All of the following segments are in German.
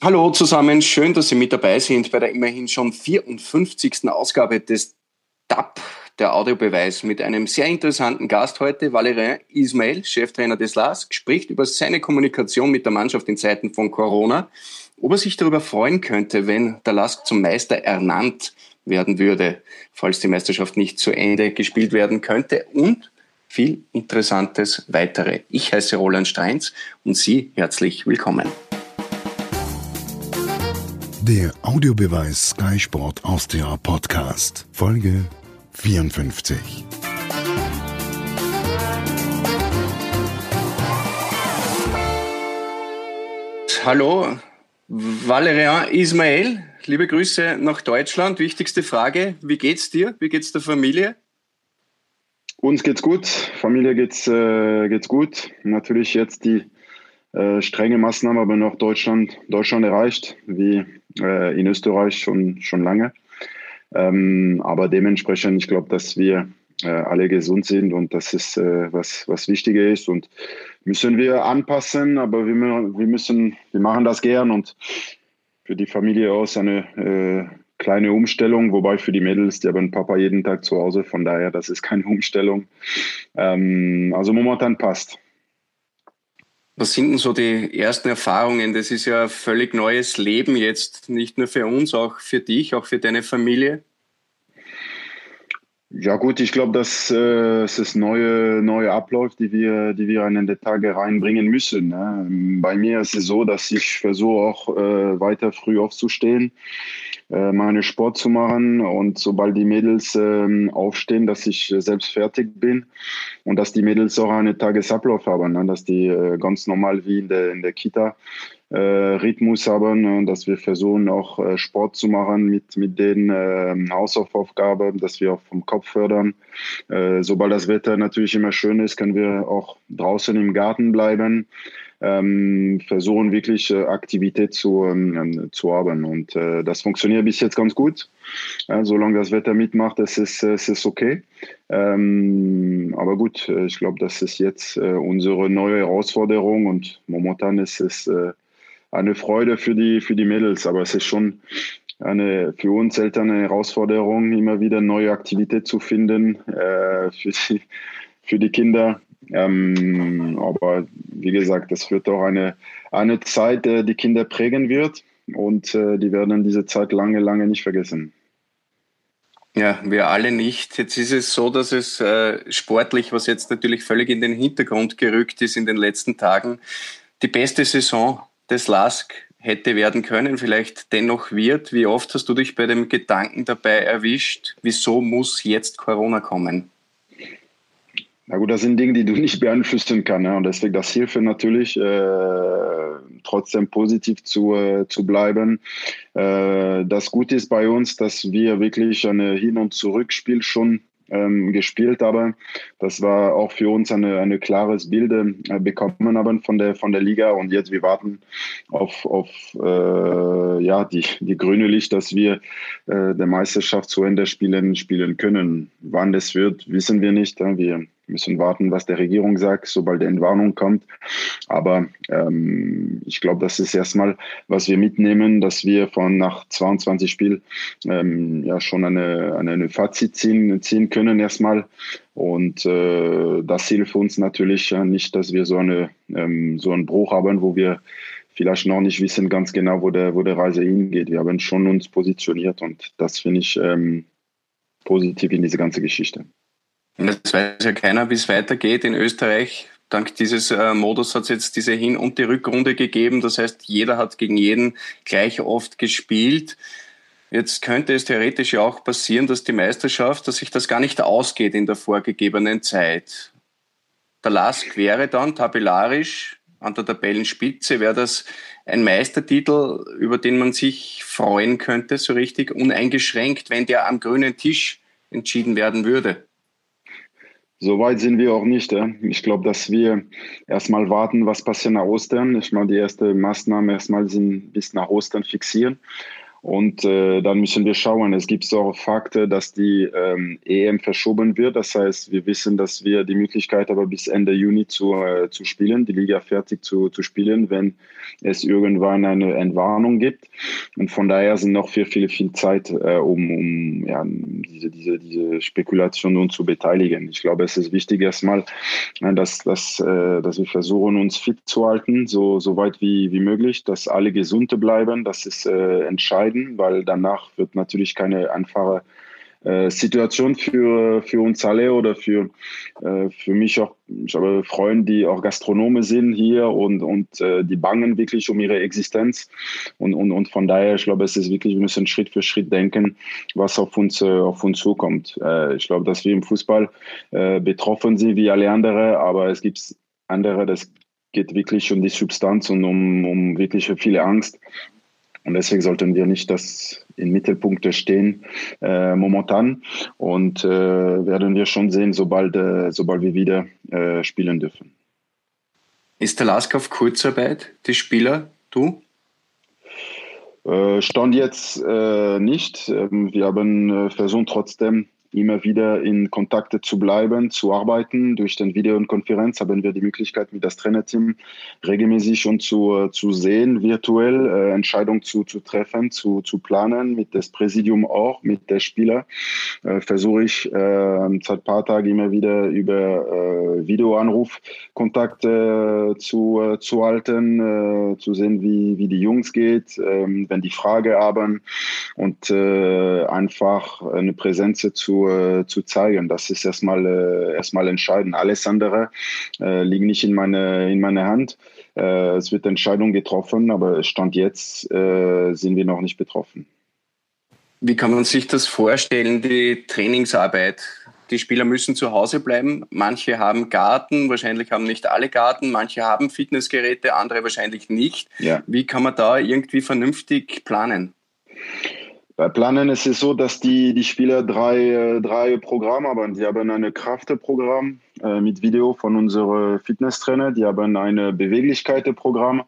Hallo zusammen, schön, dass Sie mit dabei sind bei der immerhin schon 54. Ausgabe des DAP, der Audiobeweis, mit einem sehr interessanten Gast heute, Valérien Ismail, Cheftrainer des LASK, spricht über seine Kommunikation mit der Mannschaft in Zeiten von Corona, ob er sich darüber freuen könnte, wenn der LASK zum Meister ernannt werden würde, falls die Meisterschaft nicht zu Ende gespielt werden könnte und viel Interessantes weitere. Ich heiße Roland Steins und Sie herzlich willkommen. Der Audiobeweis Sky Sport Austria Podcast, Folge 54. Hallo, Valerian Ismail. Liebe Grüße nach Deutschland. Wichtigste Frage: Wie geht's dir? Wie geht's der Familie? Uns geht's gut. Familie geht's, äh, geht's gut. Natürlich jetzt die äh, strenge Maßnahmen, aber noch Deutschland, Deutschland erreicht, wie äh, in Österreich schon, schon lange. Ähm, aber dementsprechend, ich glaube, dass wir äh, alle gesund sind und das ist äh, was, was wichtiger ist und müssen wir anpassen, aber wir, wir müssen, wir machen das gern und für die Familie aus eine äh, kleine Umstellung, wobei für die Mädels, die haben Papa jeden Tag zu Hause, von daher, das ist keine Umstellung. Ähm, also momentan passt. Was sind denn so die ersten Erfahrungen? Das ist ja ein völlig neues Leben jetzt, nicht nur für uns, auch für dich, auch für deine Familie. Ja gut, ich glaube, dass äh, es ist neue, neue Abläufe, die wir, die wir in den Tage reinbringen müssen. Ne? Bei mir ist es so, dass ich versuche auch äh, weiter früh aufzustehen, äh, meine Sport zu machen und sobald die Mädels äh, aufstehen, dass ich selbst fertig bin und dass die Mädels auch einen Tagesablauf haben, ne? dass die äh, ganz normal wie in der, in der Kita äh, Rhythmus haben und dass wir versuchen auch äh, Sport zu machen mit, mit den äh, Hausaufgaben, dass wir auch vom Kopf fördern. Äh, sobald das Wetter natürlich immer schön ist, können wir auch draußen im Garten bleiben. Ähm, versuchen wirklich äh, Aktivität zu, ähm, zu haben. Und äh, das funktioniert bis jetzt ganz gut. Solange das Wetter mitmacht, es ist es ist okay. Ähm, aber gut, äh, ich glaube, das ist jetzt äh, unsere neue Herausforderung und momentan ist es äh, eine Freude für die, für die Mädels, aber es ist schon eine für uns Eltern eine Herausforderung, immer wieder neue Aktivität zu finden äh, für, die, für die Kinder. Ähm, aber wie gesagt, es wird auch eine, eine Zeit, äh, die Kinder prägen wird und äh, die werden diese Zeit lange, lange nicht vergessen. Ja, wir alle nicht. Jetzt ist es so, dass es äh, sportlich, was jetzt natürlich völlig in den Hintergrund gerückt ist in den letzten Tagen, die beste Saison des LASK hätte werden können, vielleicht dennoch wird. Wie oft hast du dich bei dem Gedanken dabei erwischt, wieso muss jetzt Corona kommen? Na gut, das sind Dinge, die du nicht beeinflussen kannst. Ne? Und deswegen das hilft natürlich, äh, trotzdem positiv zu, äh, zu bleiben. Äh, das Gute ist bei uns, dass wir wirklich ein Hin- und Zurückspiel schon ähm, gespielt haben. Das war auch für uns eine, eine klares Bild äh, bekommen haben von der, von der Liga. Und jetzt wir warten auf, auf äh, ja, die, die grüne Licht, dass wir äh, der Meisterschaft zu Ende spielen, spielen können. Wann das wird, wissen wir nicht. Wir müssen warten, was der Regierung sagt, sobald die Entwarnung kommt. Aber ähm, ich glaube, das ist erstmal, was wir mitnehmen, dass wir von nach 22 Spielen ähm, ja schon eine, eine, eine Fazit ziehen, ziehen können erstmal. Und äh, das hilft uns natürlich ja nicht, dass wir so, eine, ähm, so einen Bruch haben, wo wir vielleicht noch nicht wissen ganz genau, wo der, wo der Reise hingeht. Wir haben schon uns positioniert und das finde ich ähm, positiv in diese ganze Geschichte. Das weiß ja keiner, wie es weitergeht in Österreich. Dank dieses äh, Modus hat es jetzt diese Hin- und die Rückrunde gegeben. Das heißt, jeder hat gegen jeden gleich oft gespielt. Jetzt könnte es theoretisch ja auch passieren, dass die Meisterschaft, dass sich das gar nicht ausgeht in der vorgegebenen Zeit. Der Lask wäre dann tabellarisch an der Tabellenspitze, wäre das ein Meistertitel, über den man sich freuen könnte, so richtig uneingeschränkt, wenn der am grünen Tisch entschieden werden würde. So weit sind wir auch nicht. Ja. Ich glaube, dass wir erstmal warten, was passiert nach Ostern. Ich meine, die erste Maßnahme erstmal sind bis nach Ostern fixieren. Und äh, dann müssen wir schauen. Es gibt auch Fakten, dass die ähm, EM verschoben wird. Das heißt, wir wissen, dass wir die Möglichkeit haben, bis Ende Juni zu, äh, zu spielen, die Liga fertig zu, zu spielen, wenn es irgendwann eine Entwarnung gibt. Und von daher sind noch viel, viel, viel Zeit, äh, um, um ja, diese, diese, diese Spekulationen zu beteiligen. Ich glaube, es ist wichtig erstmal, äh, dass, dass, äh, dass wir versuchen, uns fit zu halten, so, so weit wie, wie möglich, dass alle Gesunde bleiben. Das ist äh, entscheidend entscheiden, weil danach wird natürlich keine einfache äh, Situation für, für uns alle oder für, äh, für mich auch. Ich habe Freunde, die auch Gastronome sind hier und, und äh, die bangen wirklich um ihre Existenz. Und, und, und von daher, ich glaube, es ist wirklich, wir müssen Schritt für Schritt denken, was auf uns, äh, auf uns zukommt. Äh, ich glaube, dass wir im Fußball äh, betroffen sind wie alle anderen, aber es gibt andere, das geht wirklich um die Substanz und um, um wirklich viele Angst. Und deswegen sollten wir nicht das in Mittelpunkte stehen äh, momentan. Und äh, werden wir schon sehen, sobald, äh, sobald wir wieder äh, spielen dürfen. Ist der Lask auf Kurzarbeit, die Spieler, du? Äh, stand jetzt äh, nicht. Ähm, wir haben versucht trotzdem immer wieder in Kontakte zu bleiben, zu arbeiten. Durch den Video und Konferenz haben wir die Möglichkeit, mit das Trainerteam regelmäßig und zu, zu sehen, virtuell äh, Entscheidungen zu, zu treffen, zu, zu planen, mit das Präsidium auch, mit der Spieler. Äh, Versuche ich äh, seit paar Tagen immer wieder über äh, Videoanruf Kontakte äh, zu, äh, zu halten, äh, zu sehen, wie, wie die Jungs geht, äh, wenn die Frage haben und äh, einfach eine Präsenz zu äh, zu zeigen. Das ist erstmal, äh, erstmal entscheidend. Alles andere äh, liegt nicht in meine, in meiner Hand. Äh, es wird Entscheidung getroffen, aber Stand jetzt äh, sind wir noch nicht betroffen. Wie kann man sich das vorstellen, die Trainingsarbeit? Die Spieler müssen zu Hause bleiben. Manche haben Garten, wahrscheinlich haben nicht alle Garten. Manche haben Fitnessgeräte, andere wahrscheinlich nicht. Ja. Wie kann man da irgendwie vernünftig planen? Bei Planen ist es so, dass die, die Spieler drei, äh, drei Programme haben. Die haben ein Kraftprogramm äh, mit Video von unserem Fitnesstrainer. Die haben ein Beweglichkeitsprogramm,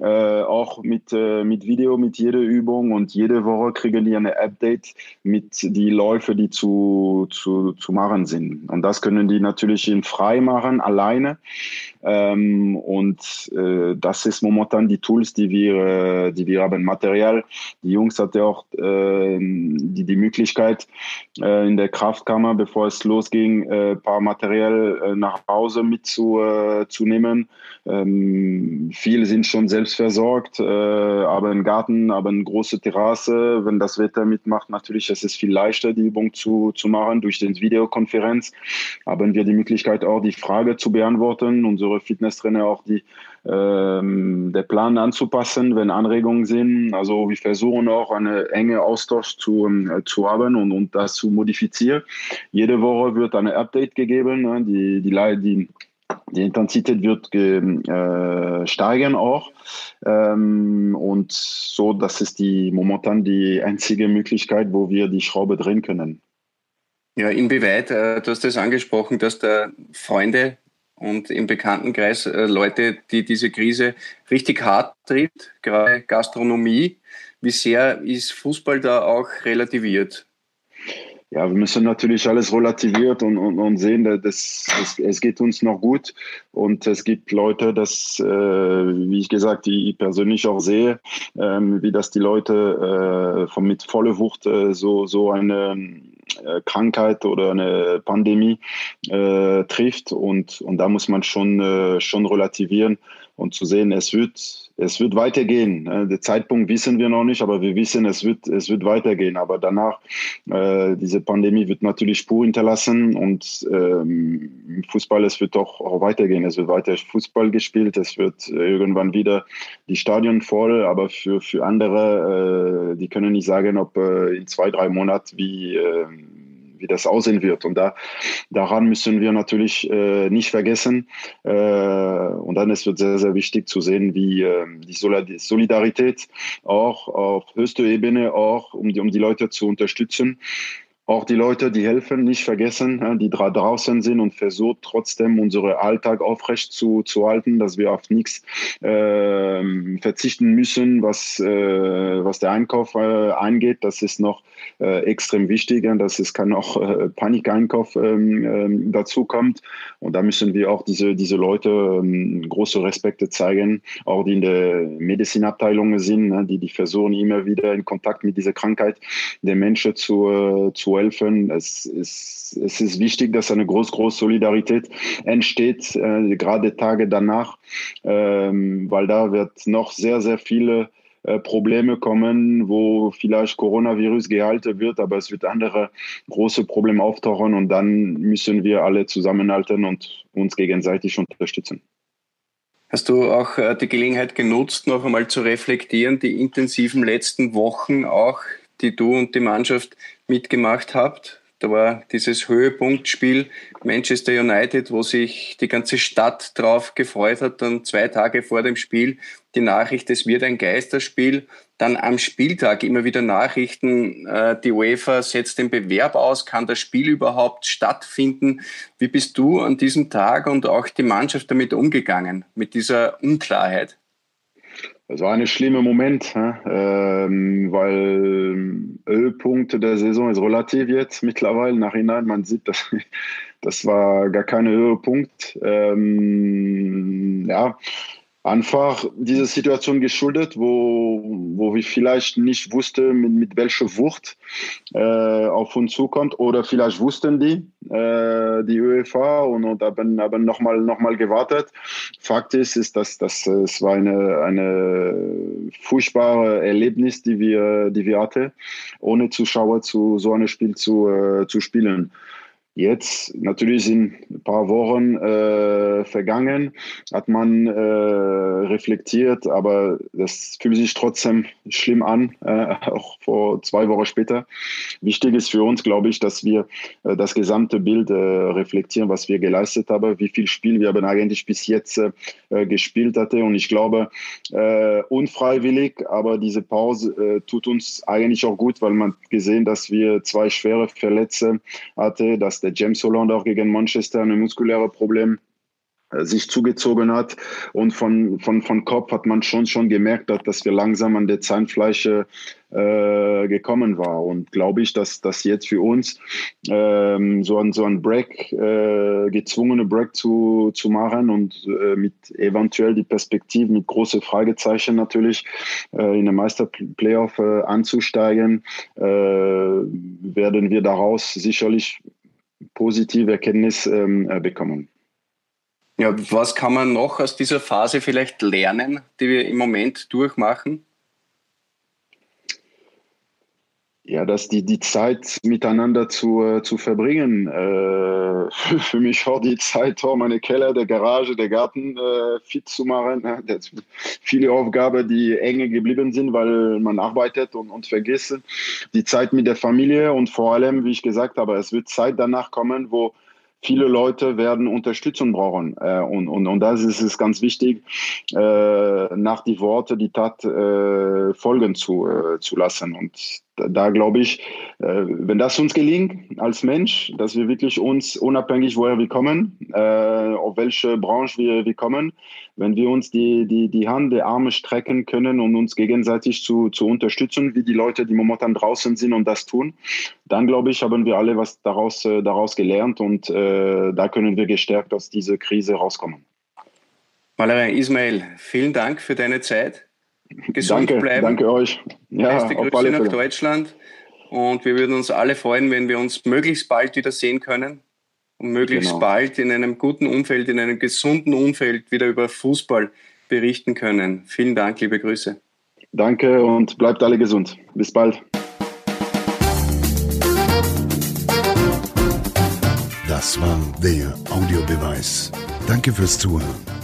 äh, auch mit, äh, mit Video, mit jeder Übung. Und jede Woche kriegen die eine Update mit die Läufe, die zu, zu, zu machen sind. Und das können die natürlich in frei machen, alleine. Ähm, und äh, das ist momentan die Tools, die wir, äh, die wir haben. Material. Die Jungs hatten auch äh, die, die Möglichkeit, in der Kraftkammer, bevor es losging, äh, paar Material äh, nach Hause mitzunehmen. Äh, ähm, viele sind schon selbst versorgt, äh, aber ein Garten, aber eine große Terrasse. Wenn das Wetter mitmacht, natürlich ist es viel leichter, die Übung zu, zu machen durch die Videokonferenz. Haben wir die Möglichkeit auch die Frage zu beantworten. Unsere Fitnesstrainer auch die ähm, der Plan anzupassen, wenn Anregungen sind. Also wir versuchen auch eine enge Austausch zu, äh, zu haben und, und das zu modifizieren. Jede Woche wird eine Update gegeben. Ne? Die, die, die, die Intensität wird äh, steigen auch. Ähm, und so, das ist die momentan die einzige Möglichkeit, wo wir die Schraube drehen können. Ja, inwieweit, äh, du hast das angesprochen, dass da Freunde und im Bekanntenkreis äh, Leute, die diese Krise richtig hart trifft, gerade Gastronomie. Wie sehr ist Fußball da auch relativiert? Ja, wir müssen natürlich alles relativiert und, und, und sehen, dass das, es geht uns noch gut und es gibt Leute, das, äh, wie ich gesagt, die ich persönlich auch sehe, ähm, wie das die Leute äh, von mit voller Wucht äh, so so eine Krankheit oder eine Pandemie äh, trifft. Und und da muss man schon äh, schon relativieren und zu sehen, es wird es wird weitergehen. Ne? Den Zeitpunkt wissen wir noch nicht, aber wir wissen, es wird, es wird weitergehen. Aber danach, äh, diese Pandemie wird natürlich Spur hinterlassen und ähm, Fußball, es wird doch auch weitergehen. Es wird weiter Fußball gespielt, es wird irgendwann wieder die Stadion voll, aber für, für andere, äh, die können nicht sagen, ob äh, in zwei, drei Monaten wie, äh, wie das aussehen wird. Und da, daran müssen wir natürlich äh, nicht vergessen. Äh, und dann ist es sehr, sehr wichtig zu sehen, wie äh, die Solidarität auch auf höchster Ebene auch, um die, um die Leute zu unterstützen auch die Leute, die helfen, nicht vergessen, die draußen sind und versucht trotzdem unseren Alltag aufrecht zu, zu halten, dass wir auf nichts äh, verzichten müssen, was, äh, was der Einkauf äh, angeht. Das ist noch äh, extrem wichtig, dass es kann auch äh, Panikeinkauf ähm, ähm, dazu kommt. Und da müssen wir auch diese, diese Leute ähm, große Respekte zeigen, auch die in der Medizinabteilung sind, ne, die, die versuchen immer wieder in Kontakt mit dieser Krankheit der Menschen zu, äh, helfen. Es ist, es ist wichtig, dass eine groß, große Solidarität entsteht, äh, gerade Tage danach, ähm, weil da wird noch sehr, sehr viele äh, Probleme kommen, wo vielleicht Coronavirus gehalten wird, aber es wird andere große Probleme auftauchen und dann müssen wir alle zusammenhalten und uns gegenseitig unterstützen. Hast du auch äh, die Gelegenheit genutzt, noch einmal zu reflektieren, die intensiven letzten Wochen auch, die du und die Mannschaft mitgemacht habt. Da war dieses Höhepunktspiel Manchester United, wo sich die ganze Stadt drauf gefreut hat. Dann zwei Tage vor dem Spiel die Nachricht, es wird ein Geisterspiel. Dann am Spieltag immer wieder Nachrichten, äh, die UEFA setzt den Bewerb aus, kann das Spiel überhaupt stattfinden? Wie bist du an diesem Tag und auch die Mannschaft damit umgegangen, mit dieser Unklarheit? Das war ein schlimmer Moment, ähm, weil Höhepunkt der Saison ist relativ jetzt mittlerweile. Nachhinein, man sieht, dass das war gar kein Höhepunkt. Ähm, ja, einfach diese Situation geschuldet, wo, wo wir vielleicht nicht wussten, mit, mit welcher Wucht äh, auf uns zukommt oder vielleicht wussten die, äh, die UEFA und, und haben, haben nochmal noch mal gewartet. Fakt ist, ist dass, dass es war eine, eine furchtbare Erlebnis, die wir, die wir hatten, ohne Zuschauer zu so einem Spiel zu, äh, zu spielen. Jetzt, natürlich sind ein paar Wochen äh, vergangen, hat man äh, reflektiert, aber das fühlt sich trotzdem schlimm an, äh, auch vor zwei Wochen später. Wichtig ist für uns, glaube ich, dass wir äh, das gesamte Bild äh, reflektieren, was wir geleistet haben, wie viel Spiel wir haben eigentlich bis jetzt äh, gespielt hatte. Und ich glaube, unfreiwillig, aber diese Pause tut uns eigentlich auch gut, weil man gesehen, dass wir zwei schwere Verletzte hatte, dass der James Holland auch gegen Manchester ein muskuläres Problem äh, sich zugezogen hat. Und von, von, von Kopf hat man schon, schon gemerkt, dass, dass wir langsam an der Zahnfleische äh, gekommen war. Und glaube ich, dass das jetzt für uns ähm, so ein, so ein Break, äh, gezwungene Break zu, zu machen und äh, mit eventuell die Perspektive mit große Fragezeichen natürlich äh, in der Meisterplayoff äh, anzusteigen, äh, werden wir daraus sicherlich positive Erkenntnis ähm, äh, bekommen. Ja, was kann man noch aus dieser Phase vielleicht lernen, die wir im Moment durchmachen? Ja, dass die, die Zeit miteinander zu, äh, zu verbringen. Äh, für mich auch die Zeit, auch meine Keller, der Garage, der Garten äh, fit zu machen. Das viele Aufgaben, die enge geblieben sind, weil man arbeitet und, und vergisst. Die Zeit mit der Familie und vor allem, wie ich gesagt habe, es wird Zeit danach kommen, wo viele Leute werden Unterstützung brauchen. Äh, und, und, und das ist es ganz wichtig, äh, nach die Worte die Tat folgen zu, zu lassen. Und da, glaube ich, äh, wenn das uns gelingt als Mensch, dass wir wirklich uns unabhängig, woher wir kommen, äh, auf welche Branche wir, wir kommen, wenn wir uns die, die, die Hand, die Arme strecken können und uns gegenseitig zu, zu unterstützen, wie die Leute, die momentan draußen sind und das tun, dann glaube ich, haben wir alle was daraus, äh, daraus gelernt und äh, da können wir gestärkt aus dieser Krise rauskommen. Valerie Ismail, vielen Dank für deine Zeit gesund danke, bleiben. Danke euch. Ja, Beste Grüße nach Deutschland. Und wir würden uns alle freuen, wenn wir uns möglichst bald wieder sehen können und möglichst genau. bald in einem guten Umfeld, in einem gesunden Umfeld wieder über Fußball berichten können. Vielen Dank, liebe Grüße. Danke und bleibt alle gesund. Bis bald. Das war der Audiobeweis. Danke fürs Zuhören.